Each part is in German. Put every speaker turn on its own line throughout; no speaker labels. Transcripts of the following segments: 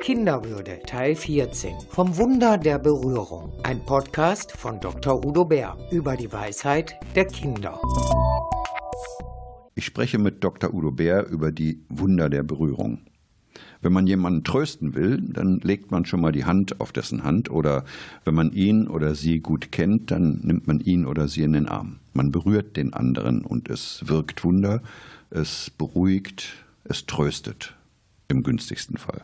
Kinderwürde Teil 14 Vom Wunder der Berührung. Ein Podcast von Dr. Udo Bär über die Weisheit der Kinder.
Ich spreche mit Dr. Udo Bär über die Wunder der Berührung. Wenn man jemanden trösten will, dann legt man schon mal die Hand auf dessen Hand oder wenn man ihn oder sie gut kennt, dann nimmt man ihn oder sie in den Arm. Man berührt den anderen und es wirkt Wunder, es beruhigt, es tröstet im günstigsten Fall.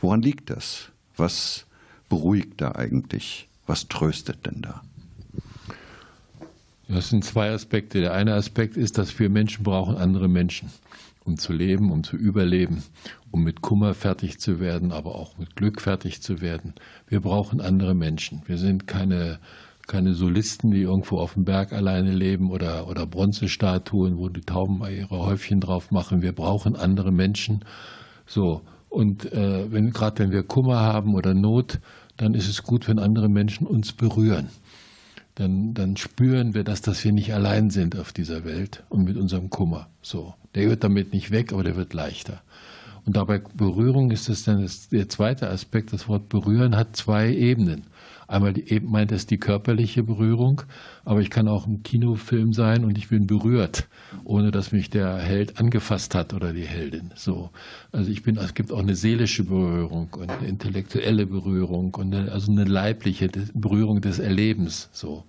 Woran liegt das? Was beruhigt da eigentlich? Was tröstet denn da?
Das sind zwei Aspekte. Der eine Aspekt ist, dass wir Menschen brauchen andere Menschen, um zu leben, um zu überleben, um mit Kummer fertig zu werden, aber auch mit Glück fertig zu werden. Wir brauchen andere Menschen. Wir sind keine, keine Solisten, die irgendwo auf dem Berg alleine leben oder, oder Bronzestatuen, wo die Tauben ihre Häufchen drauf machen. Wir brauchen andere Menschen. So, und äh, wenn, gerade wenn wir Kummer haben oder Not, dann ist es gut, wenn andere Menschen uns berühren. Dann, dann spüren wir das, dass wir nicht allein sind auf dieser Welt und mit unserem Kummer. So, der wird damit nicht weg, aber der wird leichter. Und dabei Berührung ist es dann das, der zweite Aspekt. Das Wort berühren hat zwei Ebenen. Einmal die, eben meint es die körperliche Berührung, aber ich kann auch im Kinofilm sein und ich bin berührt, ohne dass mich der Held angefasst hat oder die Heldin. So, also ich bin, es gibt auch eine seelische Berührung und eine intellektuelle Berührung und eine, also eine leibliche Berührung des Erlebens. So.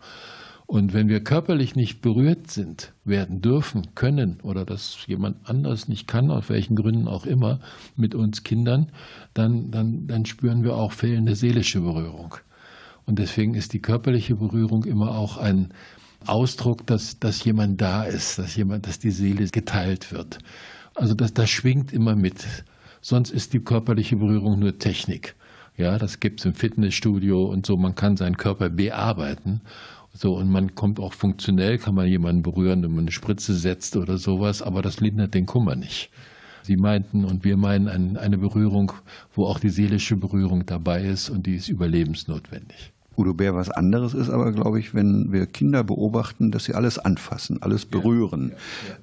Und wenn wir körperlich nicht berührt sind, werden dürfen, können oder dass jemand anders nicht kann, aus welchen Gründen auch immer, mit uns Kindern, dann, dann, dann spüren wir auch fehlende seelische Berührung. Und deswegen ist die körperliche Berührung immer auch ein Ausdruck, dass, dass jemand da ist, dass jemand, dass die Seele geteilt wird. Also das, das schwingt immer mit. Sonst ist die körperliche Berührung nur Technik. Ja, das gibt es im Fitnessstudio und so. Man kann seinen Körper bearbeiten. So, und man kommt auch funktionell, kann man jemanden berühren, wenn man eine Spritze setzt oder sowas, aber das lindert den Kummer nicht. Sie meinten und wir meinen eine Berührung, wo auch die seelische Berührung dabei ist und die ist überlebensnotwendig.
Udo Bär was anderes ist aber, glaube ich, wenn wir Kinder beobachten, dass sie alles anfassen, alles berühren.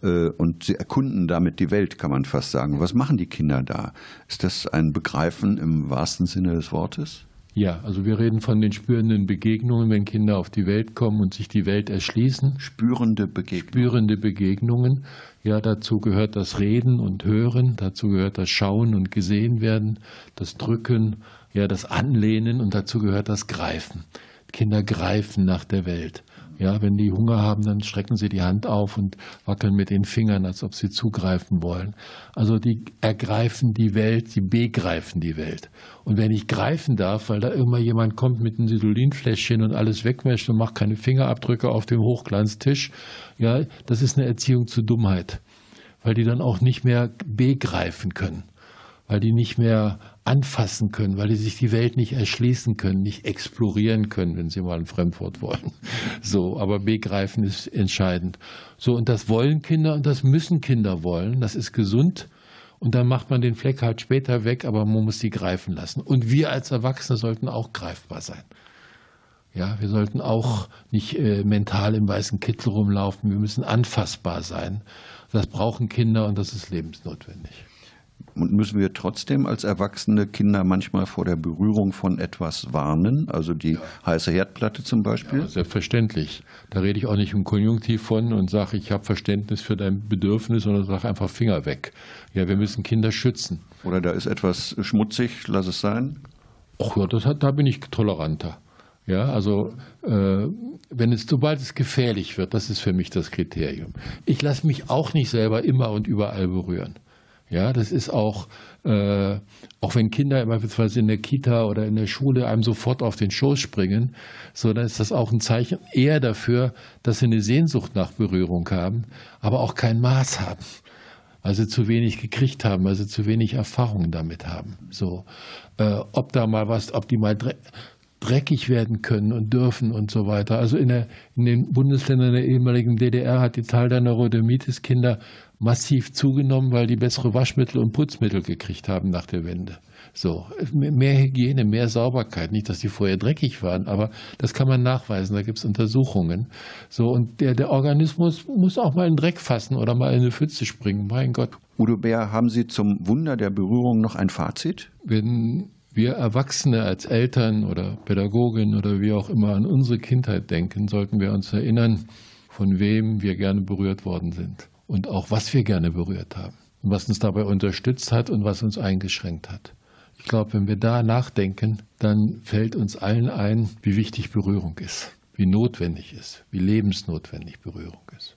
Ja, ja, ja. Äh, und sie erkunden damit die Welt, kann man fast sagen. Was machen die Kinder da? Ist das ein Begreifen im wahrsten Sinne des Wortes?
Ja, also wir reden von den spürenden Begegnungen, wenn Kinder auf die Welt kommen und sich die Welt erschließen.
Spürende Begegnungen.
Spürende Begegnungen. Ja, dazu gehört das Reden und Hören, dazu gehört das Schauen und Gesehen werden, das Drücken, ja, das Anlehnen und dazu gehört das Greifen. Kinder greifen nach der Welt. Ja, wenn die Hunger haben, dann strecken sie die Hand auf und wackeln mit den Fingern, als ob sie zugreifen wollen. Also die ergreifen die Welt, sie begreifen die Welt. Und wenn ich greifen darf, weil da immer jemand kommt mit einem Sidolinfläschchen und alles wegwäscht und macht keine Fingerabdrücke auf dem Hochglanztisch, ja, das ist eine Erziehung zu Dummheit, weil die dann auch nicht mehr begreifen können weil die nicht mehr anfassen können, weil die sich die Welt nicht erschließen können, nicht explorieren können, wenn sie mal ein Fremdwort wollen. So, aber begreifen ist entscheidend. So, und das wollen Kinder und das müssen Kinder wollen. Das ist gesund. Und dann macht man den Fleck halt später weg, aber man muss sie greifen lassen. Und wir als Erwachsene sollten auch greifbar sein. Ja, wir sollten auch nicht äh, mental im weißen Kittel rumlaufen. Wir müssen anfassbar sein. Das brauchen Kinder und das ist lebensnotwendig.
Und müssen wir trotzdem als erwachsene Kinder manchmal vor der Berührung von etwas warnen? Also die ja. heiße Herdplatte zum Beispiel? Ja,
selbstverständlich. Da rede ich auch nicht im Konjunktiv von und sage, ich habe Verständnis für dein Bedürfnis, sondern sage einfach Finger weg. Ja, wir müssen Kinder schützen.
Oder da ist etwas schmutzig, lass es sein?
Ach ja, das hat, da bin ich toleranter. Ja, also äh, wenn es, sobald es gefährlich wird, das ist für mich das Kriterium. Ich lasse mich auch nicht selber immer und überall berühren. Ja, das ist auch, äh, auch wenn Kinder beispielsweise in der Kita oder in der Schule einem sofort auf den Schoß springen, so dann ist das auch ein Zeichen eher dafür, dass sie eine Sehnsucht nach Berührung haben, aber auch kein Maß haben, weil sie zu wenig gekriegt haben, weil sie zu wenig Erfahrung damit haben. So, äh, ob da mal was, ob die mal dreckig werden können und dürfen und so weiter. Also in, der, in den Bundesländern der ehemaligen DDR hat die Zahl der Neurodermitis-Kinder massiv zugenommen, weil die bessere Waschmittel und Putzmittel gekriegt haben nach der Wende. So, mehr Hygiene, mehr Sauberkeit. Nicht, dass die vorher dreckig waren, aber das kann man nachweisen. Da gibt es Untersuchungen. So, und der, der Organismus muss auch mal in Dreck fassen oder mal in eine Pfütze springen. Mein Gott,
Udo Bär, haben Sie zum Wunder der Berührung noch ein Fazit?
Wenn wir Erwachsene als Eltern oder Pädagogin oder wie auch immer an unsere Kindheit denken, sollten wir uns erinnern, von wem wir gerne berührt worden sind und auch was wir gerne berührt haben und was uns dabei unterstützt hat und was uns eingeschränkt hat. Ich glaube, wenn wir da nachdenken, dann fällt uns allen ein, wie wichtig Berührung ist, wie notwendig ist, wie lebensnotwendig Berührung ist.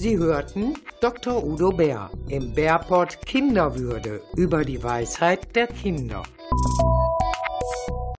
Sie hörten Dr. Udo Bär im Bärport Kinderwürde über die Weisheit der Kinder.